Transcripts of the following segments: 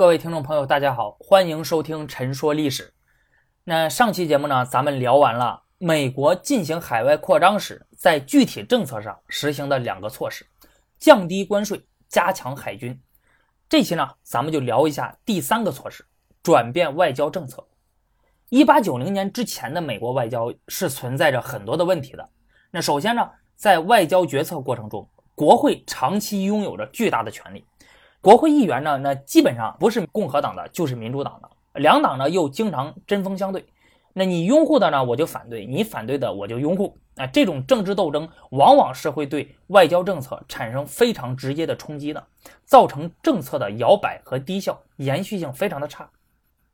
各位听众朋友，大家好，欢迎收听《陈说历史》。那上期节目呢，咱们聊完了美国进行海外扩张时，在具体政策上实行的两个措施：降低关税、加强海军。这期呢，咱们就聊一下第三个措施：转变外交政策。一八九零年之前的美国外交是存在着很多的问题的。那首先呢，在外交决策过程中，国会长期拥有着巨大的权利。国会议员呢，那基本上不是共和党的就是民主党的，两党呢又经常针锋相对。那你拥护的呢，我就反对；你反对的，我就拥护。啊，这种政治斗争往往是会对外交政策产生非常直接的冲击的，造成政策的摇摆和低效，延续性非常的差。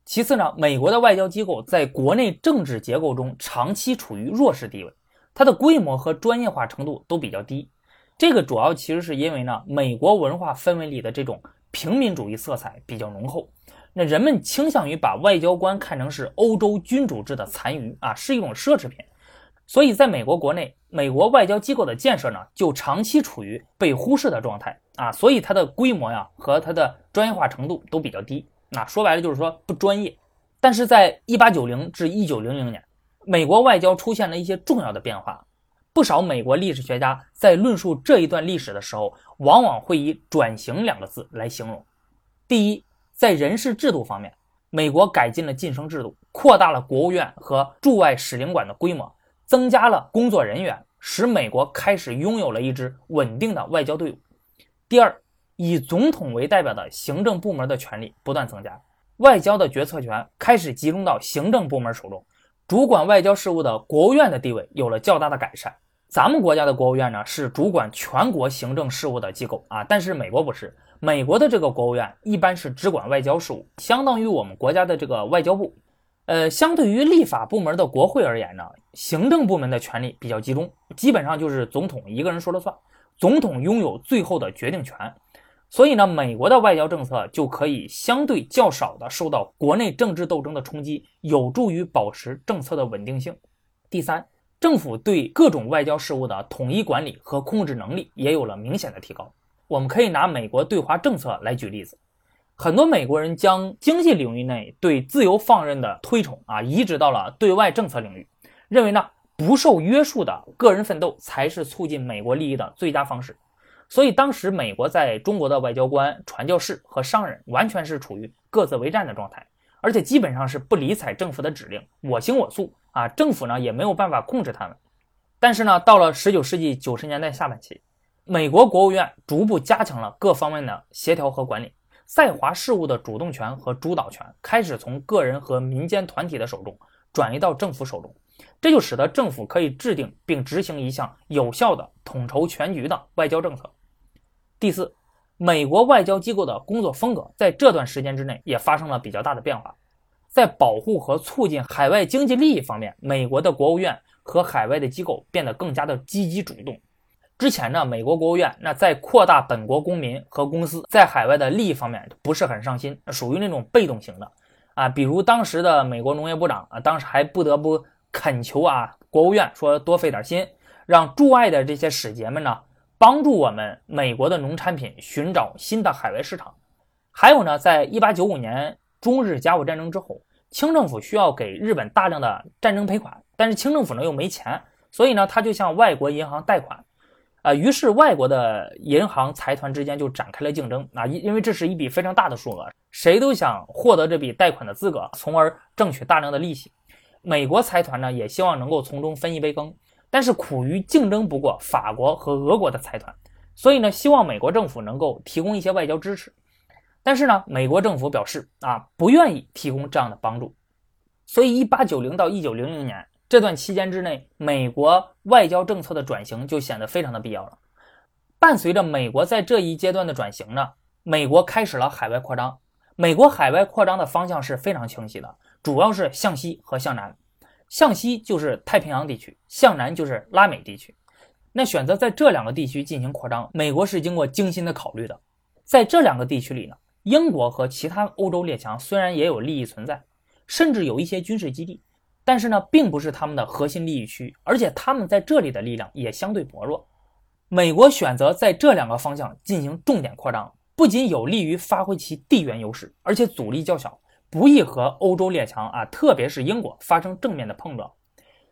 其次呢，美国的外交机构在国内政治结构中长期处于弱势地位，它的规模和专业化程度都比较低。这个主要其实是因为呢，美国文化氛围里的这种平民主义色彩比较浓厚，那人们倾向于把外交官看成是欧洲君主制的残余啊，是一种奢侈品，所以在美国国内，美国外交机构的建设呢，就长期处于被忽视的状态啊，所以它的规模呀和它的专业化程度都比较低，那说白了就是说不专业。但是在一八九零至一九零零年，美国外交出现了一些重要的变化。不少美国历史学家在论述这一段历史的时候，往往会以“转型”两个字来形容。第一，在人事制度方面，美国改进了晋升制度，扩大了国务院和驻外使领馆的规模，增加了工作人员，使美国开始拥有了一支稳定的外交队伍。第二，以总统为代表的行政部门的权力不断增加，外交的决策权开始集中到行政部门手中，主管外交事务的国务院的地位有了较大的改善。咱们国家的国务院呢是主管全国行政事务的机构啊，但是美国不是，美国的这个国务院一般是只管外交事务，相当于我们国家的这个外交部。呃，相对于立法部门的国会而言呢，行政部门的权力比较集中，基本上就是总统一个人说了算，总统拥有最后的决定权。所以呢，美国的外交政策就可以相对较少的受到国内政治斗争的冲击，有助于保持政策的稳定性。第三。政府对各种外交事务的统一管理和控制能力也有了明显的提高。我们可以拿美国对华政策来举例子，很多美国人将经济领域内对自由放任的推崇啊移植到了对外政策领域，认为呢不受约束的个人奋斗才是促进美国利益的最佳方式。所以当时美国在中国的外交官、传教士和商人完全是处于各自为战的状态，而且基本上是不理睬政府的指令，我行我素。啊，政府呢也没有办法控制他们，但是呢，到了十九世纪九十年代下半期，美国国务院逐步加强了各方面的协调和管理，在华事务的主动权和主导权开始从个人和民间团体的手中转移到政府手中，这就使得政府可以制定并执行一项有效的统筹全局的外交政策。第四，美国外交机构的工作风格在这段时间之内也发生了比较大的变化。在保护和促进海外经济利益方面，美国的国务院和海外的机构变得更加的积极主动。之前呢，美国国务院那在扩大本国公民和公司在海外的利益方面不是很上心，属于那种被动型的啊。比如当时的美国农业部长啊，当时还不得不恳求啊国务院说多费点心，让驻外的这些使节们呢帮助我们美国的农产品寻找新的海外市场。还有呢，在一八九五年中日甲午战争之后。清政府需要给日本大量的战争赔款，但是清政府呢又没钱，所以呢他就向外国银行贷款，啊，于是外国的银行财团之间就展开了竞争啊，因因为这是一笔非常大的数额，谁都想获得这笔贷款的资格，从而挣取大量的利息。美国财团呢也希望能够从中分一杯羹，但是苦于竞争不过法国和俄国的财团，所以呢希望美国政府能够提供一些外交支持。但是呢，美国政府表示啊，不愿意提供这样的帮助，所以一八九零到一九零零年这段期间之内，美国外交政策的转型就显得非常的必要了。伴随着美国在这一阶段的转型呢，美国开始了海外扩张。美国海外扩张的方向是非常清晰的，主要是向西和向南。向西就是太平洋地区，向南就是拉美地区。那选择在这两个地区进行扩张，美国是经过精心的考虑的。在这两个地区里呢。英国和其他欧洲列强虽然也有利益存在，甚至有一些军事基地，但是呢，并不是他们的核心利益区，而且他们在这里的力量也相对薄弱。美国选择在这两个方向进行重点扩张，不仅有利于发挥其地缘优势，而且阻力较小，不易和欧洲列强啊，特别是英国发生正面的碰撞。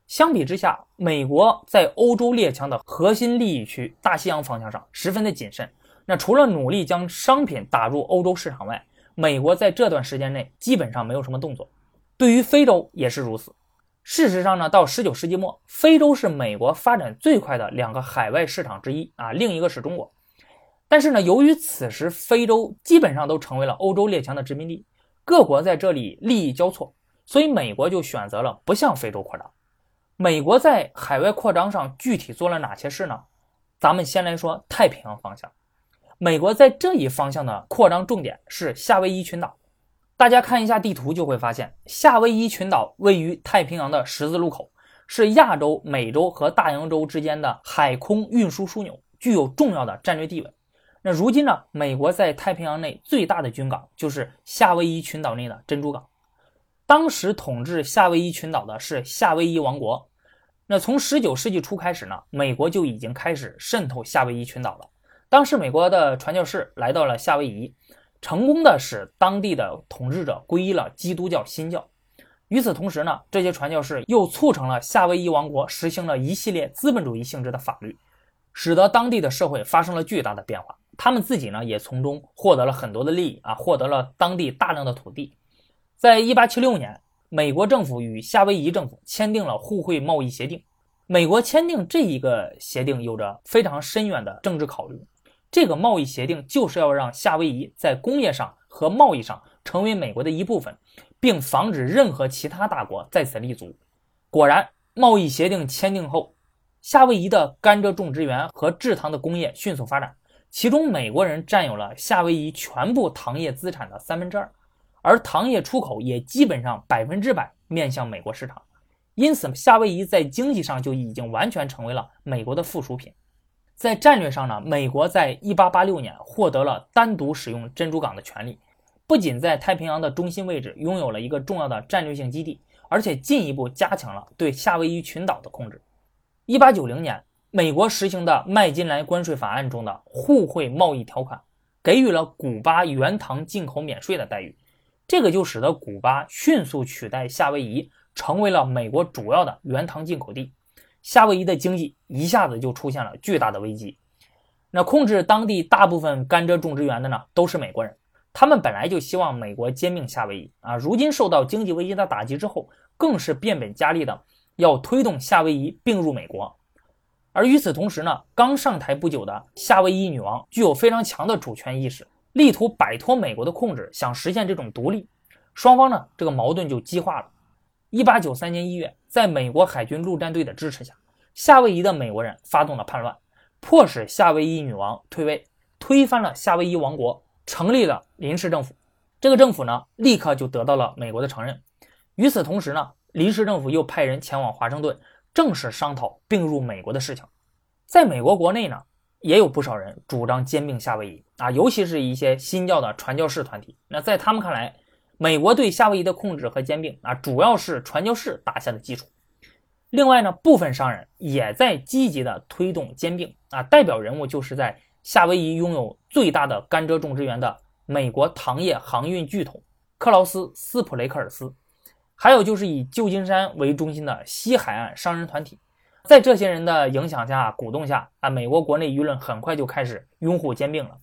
相比之下，美国在欧洲列强的核心利益区大西洋方向上十分的谨慎。那除了努力将商品打入欧洲市场外，美国在这段时间内基本上没有什么动作。对于非洲也是如此。事实上呢，到十九世纪末，非洲是美国发展最快的两个海外市场之一啊，另一个是中国。但是呢，由于此时非洲基本上都成为了欧洲列强的殖民地，各国在这里利益交错，所以美国就选择了不向非洲扩张。美国在海外扩张上具体做了哪些事呢？咱们先来说太平洋方向。美国在这一方向的扩张重点是夏威夷群岛。大家看一下地图就会发现，夏威夷群岛位于太平洋的十字路口，是亚洲、美洲和大洋洲之间的海空运输枢纽，具有重要的战略地位。那如今呢，美国在太平洋内最大的军港就是夏威夷群岛内的珍珠港。当时统治夏威夷群岛的是夏威夷王国。那从19世纪初开始呢，美国就已经开始渗透夏威夷群岛了。当时美国的传教士来到了夏威夷。成功的使当地的统治者皈依了基督教新教。与此同时呢，这些传教士又促成了夏威夷王国实行了一系列资本主义性质的法律，使得当地的社会发生了巨大的变化。他们自己呢，也从中获得了很多的利益啊，获得了当地大量的土地。在一八七六年，美国政府与夏威夷政府签订了互惠贸易协定。美国签订这一个协定有着非常深远的政治考虑。这个贸易协定就是要让夏威夷在工业上和贸易上成为美国的一部分，并防止任何其他大国在此立足。果然，贸易协定签订后，夏威夷的甘蔗种植园和制糖的工业迅速发展，其中美国人占有了夏威夷全部糖业资产的三分之二，而糖业出口也基本上百分之百面向美国市场，因此夏威夷在经济上就已经完全成为了美国的附属品。在战略上呢，美国在1886年获得了单独使用珍珠港的权利，不仅在太平洋的中心位置拥有了一个重要的战略性基地，而且进一步加强了对夏威夷群岛的控制。1890年，美国实行的麦金莱关税法案中的互惠贸易条款，给予了古巴原糖进口免税的待遇，这个就使得古巴迅速取代夏威夷，成为了美国主要的原糖进口地。夏威夷的经济一下子就出现了巨大的危机。那控制当地大部分甘蔗种植园的呢，都是美国人。他们本来就希望美国兼并夏威夷啊，如今受到经济危机的打击之后，更是变本加厉的要推动夏威夷并入美国。而与此同时呢，刚上台不久的夏威夷女王具有非常强的主权意识，力图摆脱美国的控制，想实现这种独立。双方呢，这个矛盾就激化了。一八九三年一月，在美国海军陆战队的支持下，夏威夷的美国人发动了叛乱，迫使夏威夷女王退位，推翻了夏威夷王国，成立了临时政府。这个政府呢，立刻就得到了美国的承认。与此同时呢，临时政府又派人前往华盛顿，正式商讨并入美国的事情。在美国国内呢，也有不少人主张兼并夏威夷啊，尤其是一些新教的传教士团体。那在他们看来，美国对夏威夷的控制和兼并啊，主要是传教士打下的基础。另外呢，部分商人也在积极的推动兼并啊，代表人物就是在夏威夷拥有最大的甘蔗种植园的美国糖业航运巨头克劳斯·斯普雷克尔斯，还有就是以旧金山为中心的西海岸商人团体。在这些人的影响下、鼓动下啊，美国国内舆论很快就开始拥护兼并了。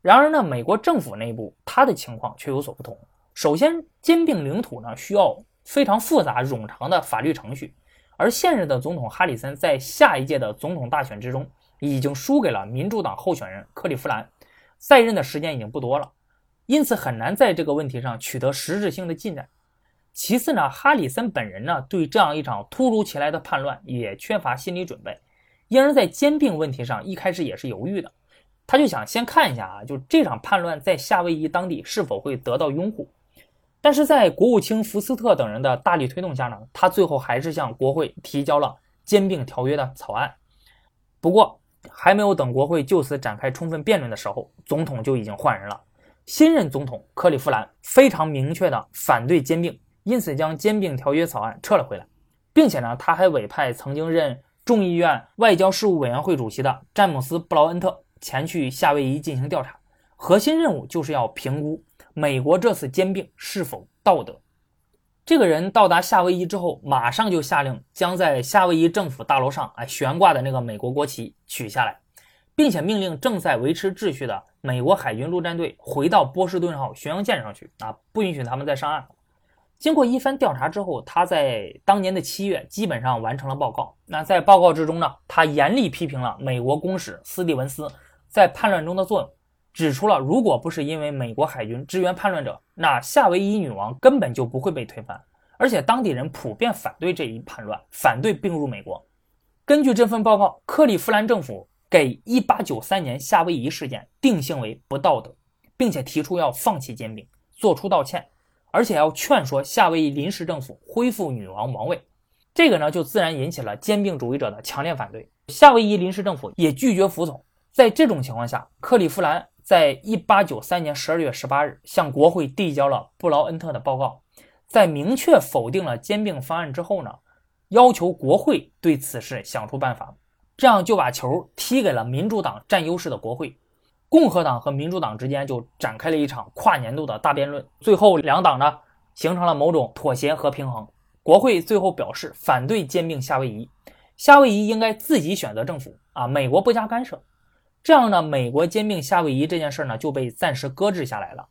然而呢，美国政府内部他的情况却有所不同。首先，兼并领土呢需要非常复杂冗长的法律程序，而现任的总统哈里森在下一届的总统大选之中已经输给了民主党候选人克利夫兰，在任的时间已经不多了，因此很难在这个问题上取得实质性的进展。其次呢，哈里森本人呢对这样一场突如其来的叛乱也缺乏心理准备，因而，在兼并问题上一开始也是犹豫的，他就想先看一下啊，就这场叛乱在夏威夷当地是否会得到拥护。但是在国务卿福斯特等人的大力推动下呢，他最后还是向国会提交了兼并条约的草案。不过，还没有等国会就此展开充分辩论的时候，总统就已经换人了。新任总统克利夫兰非常明确的反对兼并，因此将兼并条约草案撤了回来，并且呢，他还委派曾经任众议院外交事务委员会主席的詹姆斯布劳恩特前去夏威夷进行调查，核心任务就是要评估美国这次兼并是否道德。这个人到达夏威夷之后，马上就下令将在夏威夷政府大楼上哎悬挂的那个美国国旗取下来，并且命令正在维持秩序的美国海军陆战队回到波士顿号巡洋舰上去啊，不允许他们再上岸。经过一番调查之后，他在当年的七月基本上完成了报告。那在报告之中呢，他严厉批评了美国公使斯蒂文斯在叛乱中的作用，指出了如果不是因为美国海军支援叛乱者，那夏威夷女王根本就不会被推翻。而且当地人普遍反对这一叛乱，反对并入美国。根据这份报告，克利夫兰政府给1893年夏威夷事件定性为不道德，并且提出要放弃兼并，做出道歉。而且要劝说夏威夷临时政府恢复女王王位，这个呢就自然引起了兼并主义者的强烈反对。夏威夷临时政府也拒绝服从。在这种情况下，克利夫兰在1893年12月18日向国会递交了布劳恩特的报告，在明确否定了兼并方案之后呢，要求国会对此事想出办法，这样就把球踢给了民主党占优势的国会。共和党和民主党之间就展开了一场跨年度的大辩论，最后两党呢形成了某种妥协和平衡。国会最后表示反对兼并夏威夷，夏威夷应该自己选择政府啊，美国不加干涉。这样呢，美国兼并夏威夷这件事呢就被暂时搁置下来了，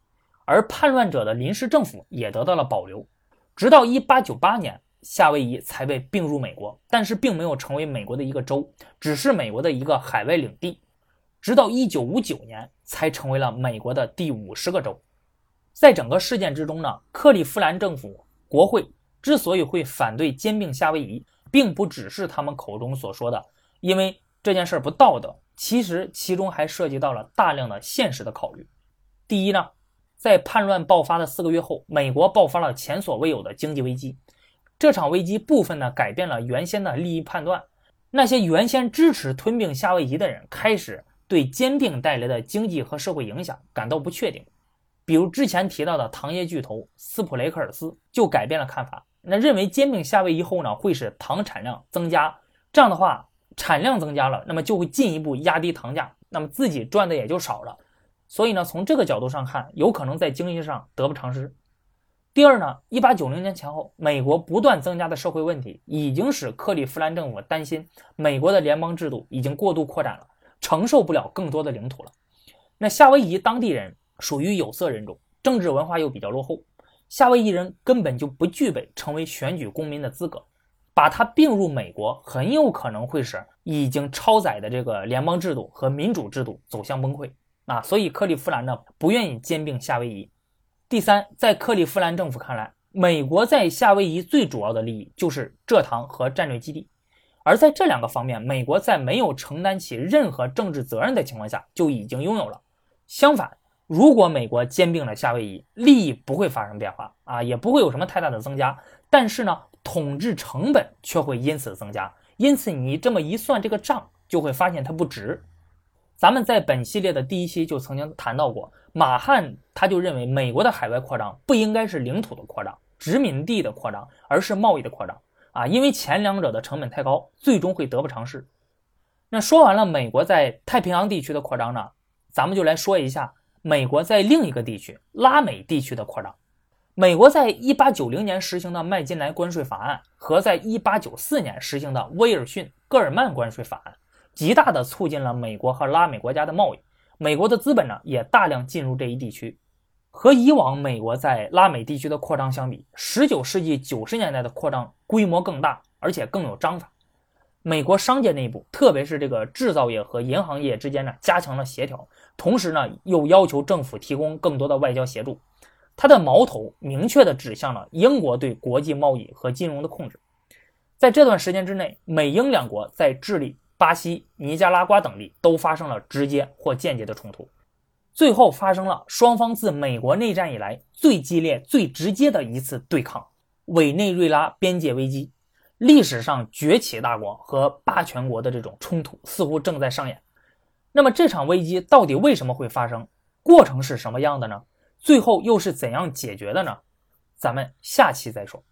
而叛乱者的临时政府也得到了保留，直到1898年，夏威夷才被并入美国，但是并没有成为美国的一个州，只是美国的一个海外领地。直到一九五九年才成为了美国的第五十个州。在整个事件之中呢，克利夫兰政府国会之所以会反对兼并夏威夷，并不只是他们口中所说的，因为这件事不道德。其实其中还涉及到了大量的现实的考虑。第一呢，在叛乱爆发的四个月后，美国爆发了前所未有的经济危机。这场危机部分呢改变了原先的利益判断，那些原先支持吞并夏威夷的人开始。对兼并带来的经济和社会影响感到不确定，比如之前提到的糖业巨头斯普雷克尔斯就改变了看法，那认为兼并夏威夷后呢会使糖产量增加，这样的话产量增加了，那么就会进一步压低糖价，那么自己赚的也就少了，所以呢从这个角度上看，有可能在经济上得不偿失。第二呢，一八九零年前后，美国不断增加的社会问题已经使克利夫兰政府担心美国的联邦制度已经过度扩展了。承受不了更多的领土了。那夏威夷当地人属于有色人种，政治文化又比较落后，夏威夷人根本就不具备成为选举公民的资格。把它并入美国，很有可能会使已经超载的这个联邦制度和民主制度走向崩溃啊！所以克利夫兰呢不愿意兼并夏威夷。第三，在克利夫兰政府看来，美国在夏威夷最主要的利益就是蔗糖和战略基地。而在这两个方面，美国在没有承担起任何政治责任的情况下就已经拥有了。相反，如果美国兼并了夏威夷，利益不会发生变化啊，也不会有什么太大的增加。但是呢，统治成本却会因此增加。因此，你这么一算这个账，就会发现它不值。咱们在本系列的第一期就曾经谈到过，马汉他就认为美国的海外扩张不应该是领土的扩张、殖民地的扩张，而是贸易的扩张。啊，因为前两者的成本太高，最终会得不偿失。那说完了美国在太平洋地区的扩张呢，咱们就来说一下美国在另一个地区拉美地区的扩张。美国在一八九零年实行的麦金莱关税法案和在一八九四年实行的威尔逊戈尔曼关税法案，极大的促进了美国和拉美国家的贸易。美国的资本呢，也大量进入这一地区。和以往美国在拉美地区的扩张相比，19世纪90年代的扩张规模更大，而且更有章法。美国商界内部，特别是这个制造业和银行业之间呢，加强了协调，同时呢，又要求政府提供更多的外交协助。它的矛头明确地指向了英国对国际贸易和金融的控制。在这段时间之内，美英两国在智利、巴西、尼加拉瓜等地都发生了直接或间接的冲突。最后发生了双方自美国内战以来最激烈、最直接的一次对抗——委内瑞拉边界危机。历史上崛起大国和霸权国的这种冲突似乎正在上演。那么这场危机到底为什么会发生？过程是什么样的呢？最后又是怎样解决的呢？咱们下期再说。